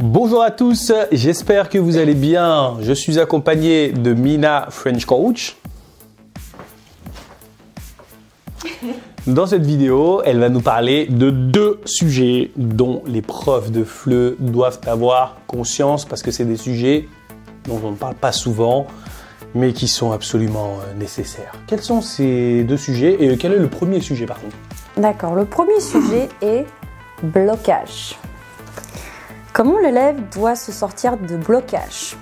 Bonjour à tous, j'espère que vous allez bien. Je suis accompagné de Mina French Coach. Dans cette vidéo, elle va nous parler de deux sujets dont les profs de FLE doivent avoir conscience parce que c'est des sujets dont on ne parle pas souvent mais qui sont absolument euh, nécessaires. Quels sont ces deux sujets et quel est le premier sujet par contre? D'accord, le premier sujet est blocage. Comment l'élève doit se sortir de blocage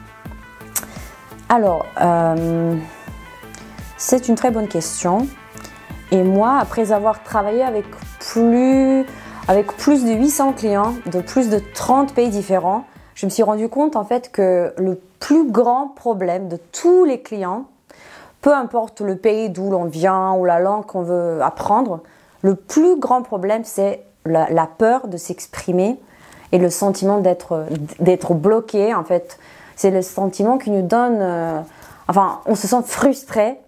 Alors, euh, c'est une très bonne question. Et moi, après avoir travaillé avec plus, avec plus de 800 clients de plus de 30 pays différents, je me suis rendu compte en fait que le plus grand problème de tous les clients, peu importe le pays d'où l'on vient ou la langue qu'on veut apprendre, le plus grand problème c'est la, peur de s'exprimer et le sentiment d'être d'être bloqué en fait. C'est le sentiment qui nous donne, euh, enfin, on se sent frustré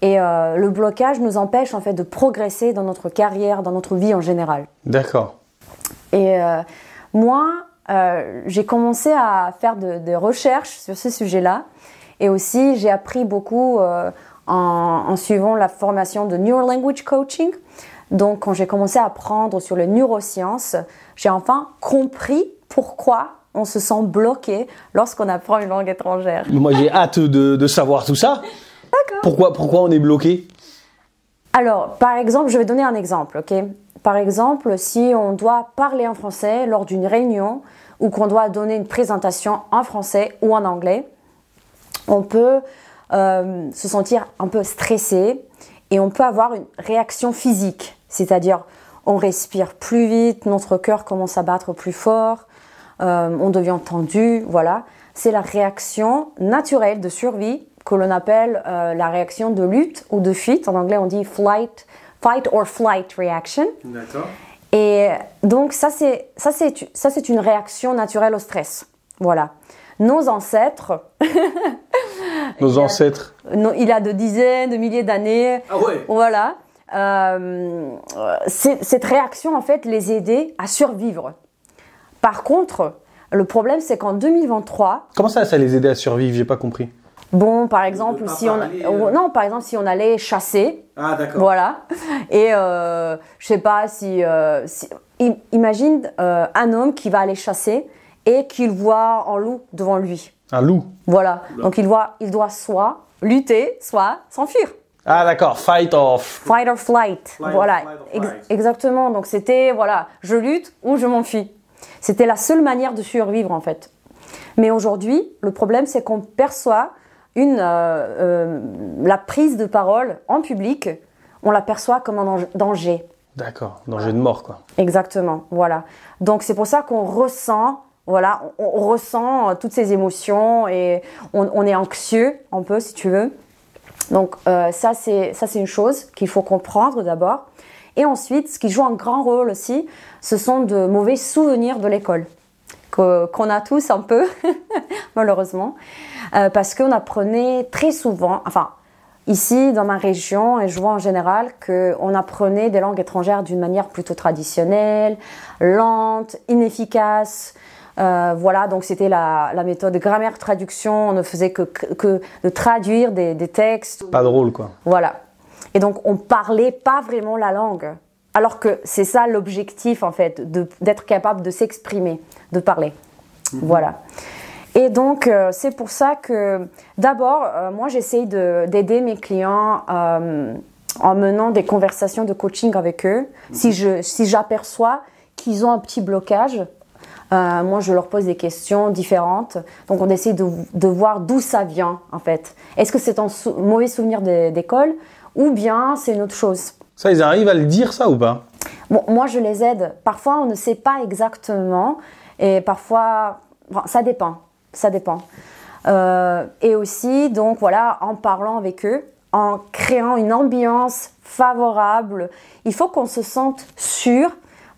et euh, le blocage nous empêche en fait de progresser dans notre carrière, dans notre vie en général. D'accord. Et euh, moi, j'ai commencé à faire des recherches sur ce sujet-là. Et aussi, j'ai appris beaucoup euh, en, suivant la formation de Neuro Language Coaching. Donc, quand j'ai commencé à apprendre sur les neurosciences, j'ai enfin compris pourquoi on se sent bloqué lorsqu'on apprend une langue étrangère. Moi, j'ai hâte de, de, savoir tout ça. D'accord. Pourquoi, pourquoi on est bloqué? Alors, par exemple, je vais donner un exemple, ok? Par exemple, si on doit parler en français lors d'une réunion ou qu'on doit donner une présentation en français ou en anglais, on peut euh, se sentir un peu stressé et on peut avoir une réaction physique, c'est-à-dire on respire plus vite, notre cœur commence à battre plus fort, euh, on devient tendu, voilà. C'est la réaction naturelle de survie que l'on appelle euh, la réaction de lutte ou de fuite. En anglais, on dit flight fight or flight reaction. D'accord. Et donc ça c'est ça c'est ça c'est une réaction naturelle au stress. Voilà. Nos ancêtres. Nos ancêtres. il a de dizaines, de milliers d'années. Ah ouais. Voilà. Euh, cette réaction en fait les aidait à survivre. Par contre, le problème c'est qu'en 2023. Comment ça, ça les aidait à survivre? J'ai pas compris. Bon, par exemple, si on euh, non, par exemple, si on allait chasser, ah d'accord, voilà, et euh, je sais pas si, euh, imagine euh, un homme qui va aller chasser et qu'il voit un loup devant lui. Un loup. Voilà, donc il voit, il doit soit lutter, soit s'enfuir. Ah d'accord, fight or fight or flight. voilà, exactement. Donc c'était voilà, je lutte ou je m'enfuis. C'était la seule manière de survivre en fait. Mais aujourd'hui, le problème c'est qu'on perçoit une, euh, euh, la prise de parole en public, on l'aperçoit comme un danger. D'accord, danger de mort, quoi. Exactement, voilà. Donc c'est pour ça qu'on ressent, voilà, on, ressent euh, toutes ces émotions et on, est anxieux un peu, si tu veux. Donc c'est ça c'est une chose qu'il faut comprendre d'abord. Et ensuite, ce qui joue un grand rôle aussi, ce sont de mauvais souvenirs de l'école qu'on a tous un peu, malheureusement, euh, parce qu'on apprenait très souvent, enfin, ici dans ma région, et je vois en général qu'on apprenait des langues étrangères d'une manière plutôt traditionnelle, lente, inefficace. Euh, voilà, donc c'était la, méthode grammaire-traduction. On ne faisait que, que de traduire des, des, textes. Pas drôle, quoi. Voilà. Et donc on parlait pas vraiment la langue. Alors que c'est ça l'objectif, en fait, d'être capable de s'exprimer, de parler. Mhm. Voilà. Et donc, euh, c'est pour ça que, d'abord, euh, moi, j'essaye d'aider mes clients euh, en menant des conversations de coaching avec eux. Mhm. Si je si j'aperçois qu'ils ont un petit blocage, moi, je leur pose des questions différentes. Donc, on essaie de, de voir d'où ça vient, en fait. Est-ce que c'est un mauvais souvenir d'école ou bien c'est une autre chose? Ça, ils arrivent à le dire, ça ou pas? Bon, moi, je les aide. Parfois, on ne sait pas exactement. Et parfois, ça dépend. Ça dépend. Euh, et aussi, donc voilà, en parlant avec eux, en créant une ambiance favorable, il faut qu'on se sente sûr.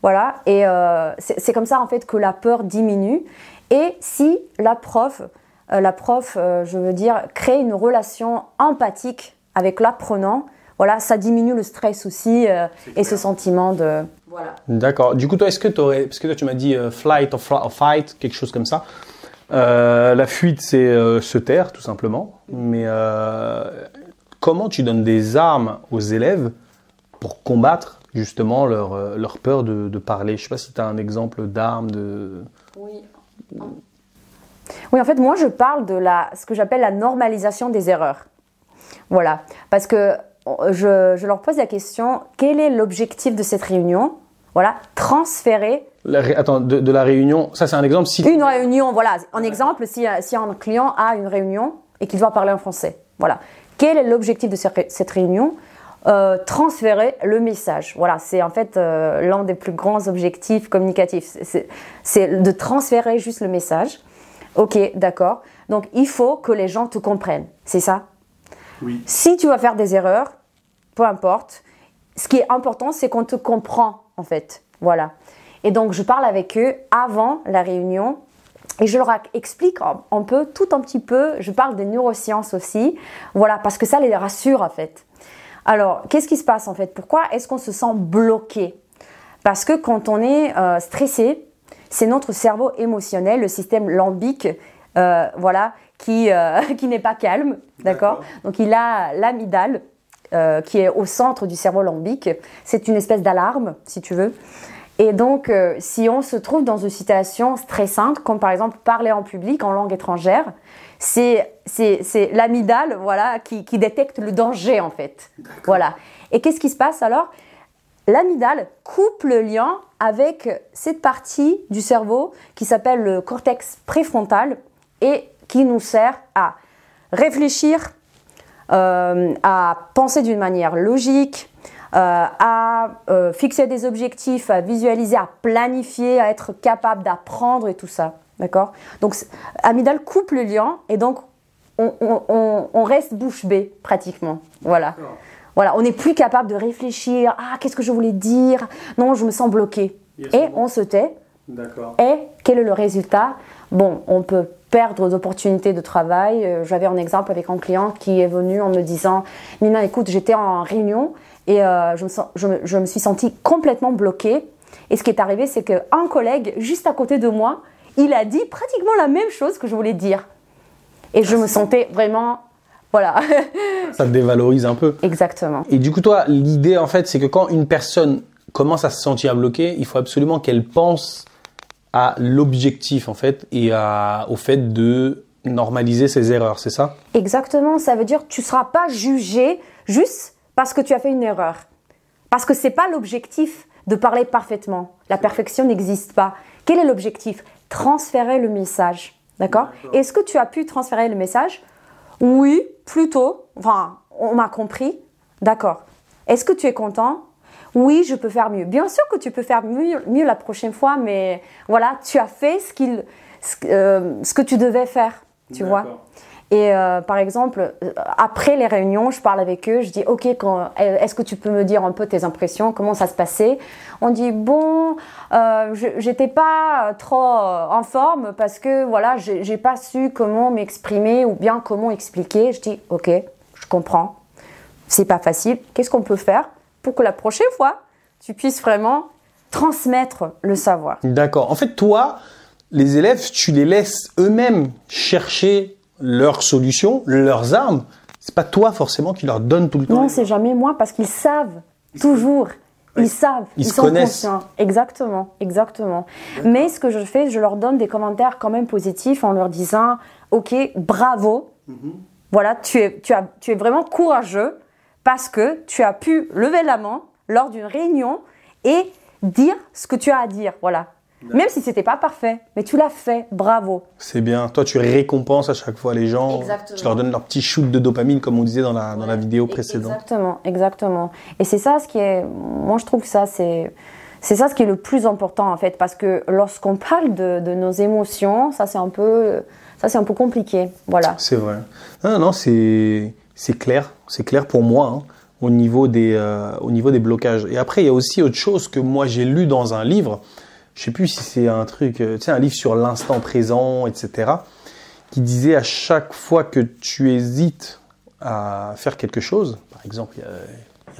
Voilà. Et euh, c'est comme ça, en fait, que la peur diminue. Et si la prof, euh, la prof, je veux dire, crée une relation empathique avec l'apprenant, voilà, ça diminue le stress aussi euh, et ce sentiment de. Voilà. D'accord. Du coup, toi, est-ce que tu aurais. Parce que toi, tu m'as dit euh, flight or, fight, quelque chose comme ça. Euh, la fuite, c'est euh, se taire, tout simplement. Mais euh, comment tu donnes des armes aux élèves pour combattre justement leur, euh, leur peur de, de parler Je sais pas si tu as un exemple d'arme, de. Oui. Oui, en fait, moi, je parle de la, ce que j'appelle la normalisation des erreurs. Voilà. Parce que je, je leur pose la question quel est l'objectif de cette réunion? Voilà. Transférer La ré- Attends, de, de la réunion, ça c'est un exemple. Si une réunion. Voilà. En exemple, si, si un client a une réunion et qu'il doit parler en français. Voilà. Quel est l'objectif de cette cette réunion? Euh, transférer le message. Voilà, c'est en fait euh, l'un des plus grands objectifs communicatifs. C'est- de transférer juste le message. Ok, d'accord. Donc il faut que les gens te comprennent. C'est ça? Oui. Si tu vas faire des erreurs, peu importe. Ce qui est important, c'est qu'on te comprend en fait. Voilà. Et donc je parle avec eux avant la réunion et je leur explique un, un peu, tout un petit peu. Je parle des neurosciences aussi. Voilà, parce que ça les rassure en fait. Alors, qu'est-ce qui se passe en fait? Pourquoi est-ce qu'on se sent bloqué? Parce que quand on est euh, stressé, c'est notre cerveau émotionnel, le système lambique, euh, voilà, qui, euh, qui n'est pas calme, d'accord? Donc il a l'amygdale euh, qui est au centre du cerveau lambique. C'est une espèce d'alarme, si tu veux. Et donc, si on se trouve dans une situation stressante, comme par exemple parler en public en langue étrangère, c'est c'est c'est l'amygdale voilà qui, qui détecte le danger en fait. Voilà. Et qu'est-ce qui se passe alors? L'amygdale coupe le lien avec cette partie du cerveau qui s'appelle le cortex préfrontal et qui nous sert à réfléchir, euh, à penser d'une manière logique, euh, à euh, fixer des objectifs, à visualiser, à planifier, à être capable d'apprendre et tout ça. D'accord? Donc, amygdale coupe le lien et donc on, on- on- on reste bouche bée pratiquement. Voilà. Voilà, on n'est plus capable de réfléchir. Ah, qu'est-ce que je voulais dire? Non, je me sens bloqué. Yes, et on se tait. D'accord. Et quel est le résultat? Bon, on peut perdre d'opportunités de travail. Euh, J'avais un exemple avec un client qui est venu en me disant Nina, écoute, j'étais en réunion et euh, je, me sens- je me- je me suis sentie complètement bloquée. Et ce qui est arrivé, c'est qu'un collègue juste à côté de moi, il a dit pratiquement la même chose que je voulais dire. Et je me sentais vraiment. Voilà, Ça te dévalorise un peu. exactement. Et du coup, toi, l'idée, en fait, c'est que quand une personne commence à se sentir bloquée, il faut absolument qu'elle pense à l'objectif, en fait, et à, au fait de normaliser ses erreurs, c'est ça? Exactement, ça veut dire que tu ne seras pas jugé juste parce que tu as fait une erreur. Parce que c'est pas l'objectif de parler parfaitement. La perfection n'existe pas. Quel est l'objectif? Transférer le message. D'accord Est-ce que tu as pu transférer le message Oui, plutôt. Enfin, on m'a compris. D'accord. Est-ce que tu es content Oui, je peux faire mieux. Bien sûr que tu peux faire mieux, mieux la prochaine fois, mais voilà, tu as fait ce, euh, ce que tu devais faire. Tu vois et euh, par exemple, euh, après les réunions, je parle avec eux, je dis OK, quand- est-ce que tu peux me dire un peu tes impressions, comment ça se passait? On dit bon, euh, j'étais pas trop euh, en forme parce que voilà, j'ai pas su comment m'exprimer ou bien comment expliquer. Je dis OK, je comprends, c'est pas facile. Qu'est-ce qu'on peut faire pour que la prochaine fois, tu puisses vraiment transmettre le savoir? D'accord. En fait, toi, les élèves, tu les laisses eux-mêmes chercher leurs solutions, leurs armes. C'est pas toi forcément qui leur donne tout le temps. Non, c'est jamais moi parce qu'ils savent toujours. Ils savent, Ils ils, se sont connaissent. conscients. Exactement, exactement. Mais ce que je fais, je leur donne des commentaires quand même positifs en leur disant Ok, bravo. Voilà, tu es, tu, as, tu es vraiment courageux parce que tu as pu lever la main lors d'une réunion et dire ce que tu as à dire. Voilà. Même si c'était pas parfait, mais tu l'as fait, bravo. C'est bien. Toi, tu récompenses à chaque fois les gens. Exactement. Tu leur donnes leur petit shoot de dopamine, comme on disait dans la, dans la vidéo précédente. Exactement, exactement. Et c'est ça ce qui est, moi je trouve que ça c'est, c'est ça ce qui est le plus important en fait, parce que lorsqu'on parle de, de nos émotions, ça c'est un peu, ça c'est un peu compliqué, voilà. C'est vrai. Non, non, c'est c'est clair. C'est clair pour moi hein, au niveau des euh, au niveau des blocages. Et après, il y a aussi autre chose que moi j'ai lu dans un livre. Je sais plus si c'est un truc, euh, tu un livre sur l'instant présent, etc. Qui disait à chaque fois que tu hésites à faire quelque chose, par exemple, il y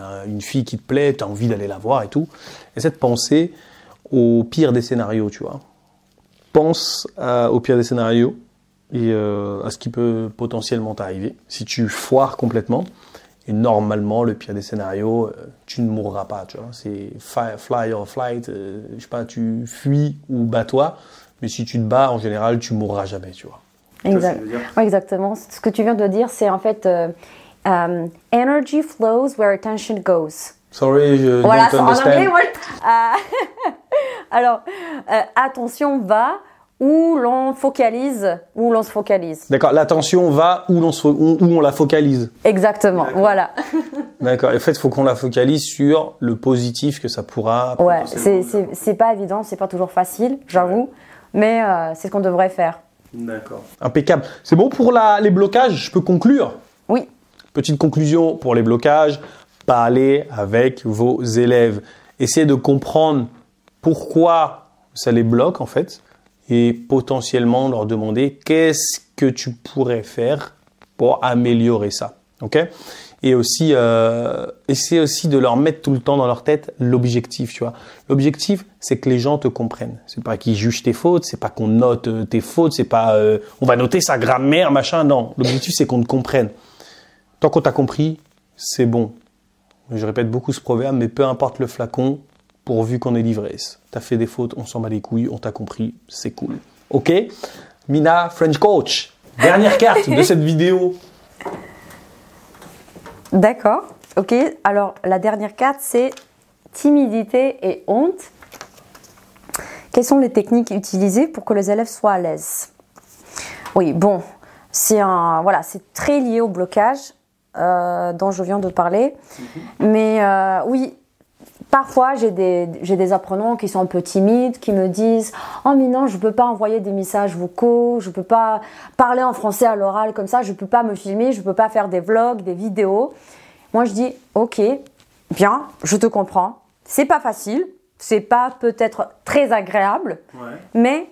a- une fille qui te plaît, tu as envie d'aller la voir et tout, essaie de penser au pire des scénarios, tu vois. Pense à- au pire des scénarios et euh, à ce qui peut potentiellement t'arriver. Si tu foires complètement, et normalement, le pire des scénarios, euh, tu ne mourras pas, tu vois. C'est fly or flight, euh, je sais pas, tu fuis ou bats-toi, mais si tu te bats, en général, tu mourras jamais, tu vois. Tu vois ce que Exact. Ouais, exactement. Ce que tu viens de dire, c'est en fait euh, um, energy flows where attention goes. Sorry, je Voilà, don't en understand. anglais, ouais. Euh, alors, euh, attention va où l'on focalise, où l'on se focalise. D'accord, l'attention va où, l'on se, où, où on la focalise. Exactement, D'accord. voilà. D'accord, et en fait, il faut qu'on la focalise sur le positif que ça pourra. Ouais, c'est c'est pas évident, c'est pas toujours facile, j'avoue, mais euh, c'est ce qu'on devrait faire. D'accord. Impeccable. C'est bon pour la, les blocages, je peux conclure? Oui, Petite conclusion pour les blocages, parlez avec vos élèves. Essayez de comprendre pourquoi ça les bloque en fait et potentiellement leur demander qu'est-ce que tu pourrais faire pour améliorer ça. Ok? Et aussi, euh, essayez aussi de leur mettre tout le temps dans leur tête l'objectif, tu vois. L'objectif, c'est que les gens te comprennent. C'est pas qu'ils jugent tes fautes, c'est pas qu'on note euh, tes fautes, c'est pas euh, on va noter sa grammaire, machin. Non, l'objectif, c'est qu'on te comprenne. Tant qu'on t'a compris, c'est bon. Je répète beaucoup ce proverbe, mais peu importe le flacon, pourvu qu'on ait l'ivresse. T'as fait des fautes, on s'en bat les couilles, on t'a compris, c'est cool. Ok? Mina, French Coach. Dernière carte de cette vidéo. d'accord. Ok, alors la dernière carte, c'est timidité et honte. Quelles sont les techniques utilisées pour que les élèves soient à l'aise? Oui, bon, c'est un, voilà, c'est très lié au blocage euh, dont je viens de parler. Mais euh, oui, parfois j'ai des, apprenants qui sont un peu timides, qui me disent Oh, mais non, je peux pas envoyer des messages vocaux, je peux pas parler en français à l'oral comme ça, je peux pas me filmer, je peux pas faire des vlogs, des vidéos. Moi, je dis Ok, bien, je te comprends. C'est pas facile, c'est pas peut-être très agréable, mais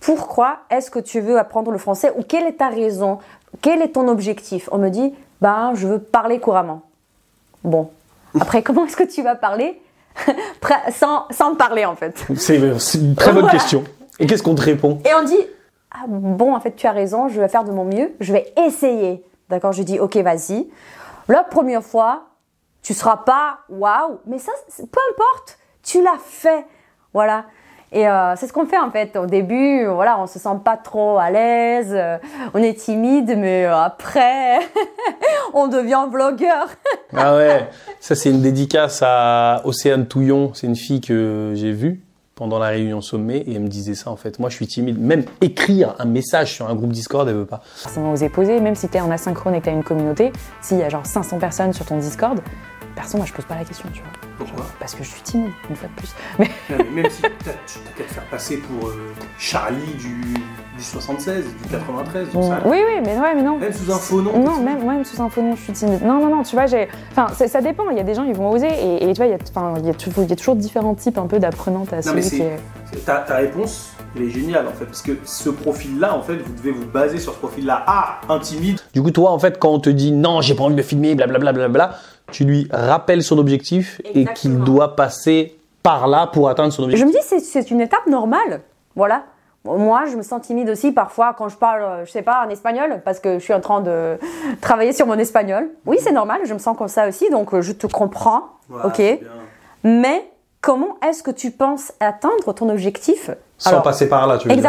pourquoi est-ce que tu veux apprendre le français ou quelle est ta raison Quel est ton objectif? On me dit, ben, je veux parler couramment. Bon, après, comment est-ce que tu vas parler Sans, sans parler en fait C'est c'est une très bonne Voilà. question. Et qu'est-ce qu'on te répond Et on dit, ah, bon, en fait, tu as raison, je vais faire de mon mieux, je vais essayer. D'accord Je dis, ok, vas-y. La première fois, tu seras pas waouh, mais ça, peu importe, tu l'as fait. Voilà. Et euh, c'est ce qu'on fait en fait. Au début, voilà, on se sent pas trop à l'aise, euh, on est timide, mais euh, après, on devient vlogueur. Ah ouais, ça c'est une dédicace à Océane Touillon. C'est une fille que j'ai vue pendant la réunion sommet et elle me disait ça en fait. Moi je suis timide. Même écrire un message sur un groupe Discord, elle veut pas. forcément oser poser, même si tu es en asynchrone et que tu as une communauté, s'il y a genre 500 personnes sur ton Discord, perso, moi je pose pas la question, tu vois. Pourquoi Parce que je suis timide, une fois de plus. Même si tu t'as qu'à te faire passer pour euh, Charlie du, 76, du 93, oui, oui, mais ouais, mais non. Même sous un faux nom. Non, même, même sous un faux nom, je suis timide. Non, non, non, tu vois, j'ai. Enfin, ça, ça dépend. Il y a des gens, ils vont oser. Et, et tu vois, il y, a, enfin, il y, a toujours- il y a toujours différents types un peu d'apprenantes à celui qui est. Ta, ta réponse, elle est géniale en fait, parce que ce profil-là, en fait, vous devez vous baser sur ce profil-là. Ah, intimide. Du coup, toi, en fait, quand on te dit non, j'ai pas envie de me filmer, blablabla, blablabla, tu lui rappelles son objectif et qu'il Exactement. doit passer par là pour atteindre son Je objectif. me dis, c'est- c'est une étape normale. Voilà. Moi, je me sens timide aussi parfois quand je parle, euh, je sais pas, en espagnol, parce que je suis en train de travailler sur mon espagnol. Oui, c'est normal, je me sens comme ça aussi, donc euh, je te comprends. Voilà, ok. Mais comment est-ce que tu penses atteindre ton objectif? Sans Alors, passer par là, tu veux dire?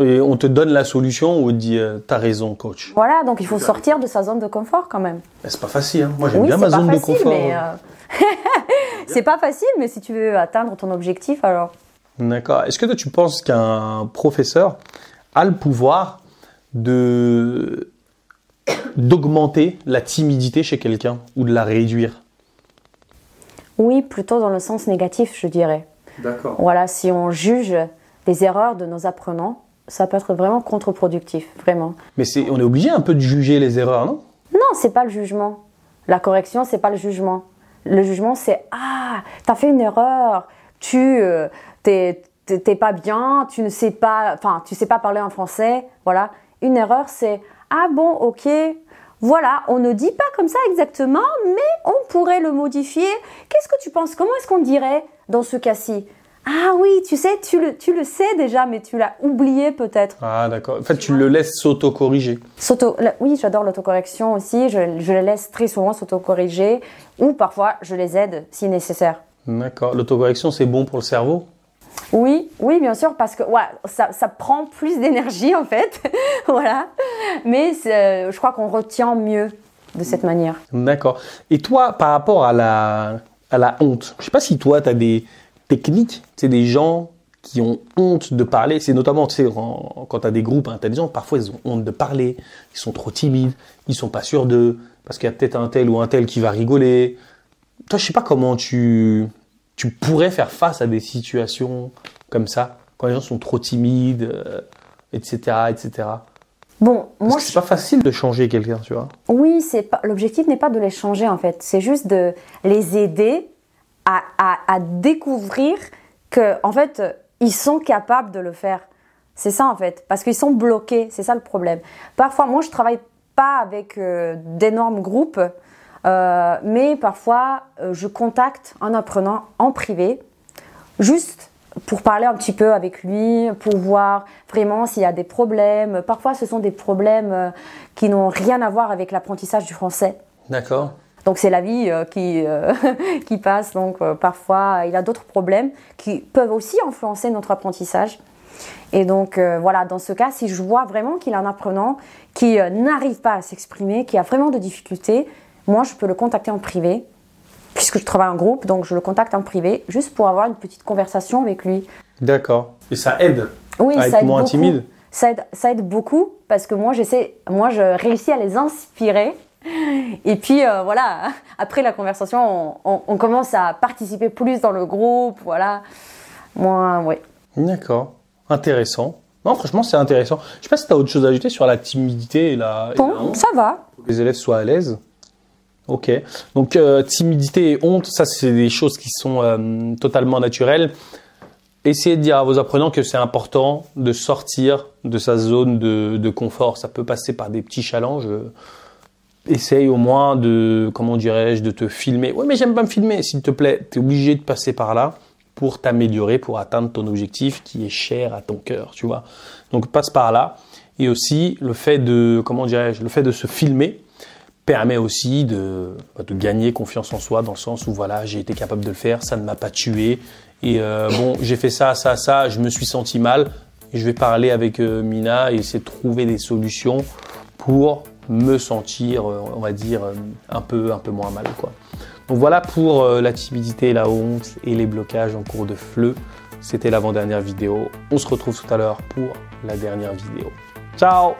Et on te donne la solution ou on te dit euh, t'as raison, coach. Voilà, donc il faut sortir de sa zone de confort quand même. Mais c'est pas facile, hein. Moi, j'aime Oui, bien ma zone de facile, confort. euh, c'est pas facile, mais si tu veux atteindre ton objectif, alors. D'accord. Est-ce que toi, tu penses qu'un professeur a le pouvoir de d'augmenter la timidité chez quelqu'un ou de la réduire? Oui, plutôt dans le sens négatif, je dirais. D'accord. Voilà, si on juge des erreurs de nos apprenants, ça peut être vraiment contre-productif, vraiment. Mais on est obligé un peu de juger les erreurs, non? Non, c'est pas le jugement. La correction, c'est pas le jugement. Le jugement, c'est ah, t'as fait une erreur, tu euh, t'es pas bien, tu ne sais pas, enfin, tu sais pas parler en français, voilà. Une erreur, c'est ah bon, ok, voilà, on ne dit pas comme ça exactement, mais on pourrait le modifier. Qu'est-ce que tu penses? Comment est-ce qu'on dirait dans ce cas-ci? Ah oui, tu sais, tu le, tu le sais déjà, mais tu l'as oublié peut-être. Ah d'accord. En fait, tu le laisses s'auto-corriger. S'auto- oui, j'adore l'autocorrection aussi. Je, je les laisse très souvent s'autocorriger ou parfois je les aide si nécessaire. D'accord. L'autocorrection, c'est bon pour le cerveau? Oui, oui, bien sûr, parce que ouais, ça, ça prend plus d'énergie en fait. voilà. Mais c'est- je crois qu'on retient mieux de cette manière. D'accord. Et toi, par rapport à la, à la honte, je sais pas si toi, tu as des techniques, c'est des gens qui ont honte de parler, c'est notamment, tu sais, en- quand tu as des groupes, gens, parfois, ils ont honte de parler, ils sont trop timides, ils sont pas sûrs d'eux, parce qu'il y a peut-être un tel ou un tel qui va rigoler. Toi, je sais pas comment tu, tu pourrais faire face à des situations comme ça, quand les gens sont trop timides, euh, etc., etc. Bon, moi, c'est pas facile de changer quelqu'un, tu vois. Oui, c'est pas l'objectif n'est pas de les changer en fait, c'est juste de les aider à, découvrir que en fait ils sont capables de le faire. C'est ça en fait, parce qu'ils sont bloqués, c'est ça le problème. Parfois, moi je travaille pas avec euh, d'énormes groupes, euh, mais parfois euh, je contacte un apprenant en privé, juste pour parler un petit peu avec lui, pour voir vraiment s'il y a des problèmes. Parfois, ce sont des problèmes qui n'ont rien à voir avec l'apprentissage du français. D'accord. Donc c'est la vie euh, qui, euh, qui passe. Donc euh, parfois, il a d'autres problèmes qui peuvent aussi influencer notre apprentissage. Et donc euh, voilà, dans ce cas, si je vois vraiment qu'il y a un apprenant qui euh, n'arrive pas à s'exprimer, qui a vraiment de difficultés, moi je peux le contacter en privé, puisque je travaille en groupe, donc je le contacte en privé, juste pour avoir une petite conversation avec lui. D'accord. Et ça aide Oui, à ça être aide moins beaucoup. timide. Ça aide, ça aide beaucoup parce que moi j'essaie, moi je réussis à les inspirer. Et puis euh, voilà, après la conversation, on, on- on commence à participer plus dans le groupe, voilà. Moi, oui. D'accord. Intéressant. Non, franchement, c'est intéressant. Je sais pas si tu as autre chose à ajouter sur la timidité et la, et la Bon, honte, ça va. pour que les élèves soient à l'aise. Ok. Donc, euh, timidité et honte, ça, c'est des choses qui sont euh, totalement naturelles. Essayez de dire à vos apprenants que c'est important de sortir de sa zone de, de confort. Ça peut passer par des petits challenges. Essaye au moins de, comment dirais-je, de te filmer. Oui, mais j'aime pas me filmer. S'il te plaît, tu es obligé de passer par là pour t'améliorer, pour atteindre ton objectif qui est cher à ton cœur, tu vois. Donc passe par là. Et aussi le fait de, comment dirais-je, le fait de se filmer permet aussi de, bah, gagner confiance en soi dans le sens où voilà, j'ai été capable de le faire, ça ne m'a pas tué. Et euh, bon, j'ai fait ça, ça, ça, je me suis senti mal. Je vais parler avec euh, Mina et essayer de trouver des solutions pour me sentir, euh, on va dire, euh, un peu, un peu moins mal, quoi. Donc voilà pour euh, la timidité, la honte et les blocages en cours de FLE. C'était l'avant-dernière vidéo. On se retrouve tout à l'heure pour la dernière vidéo. Ciao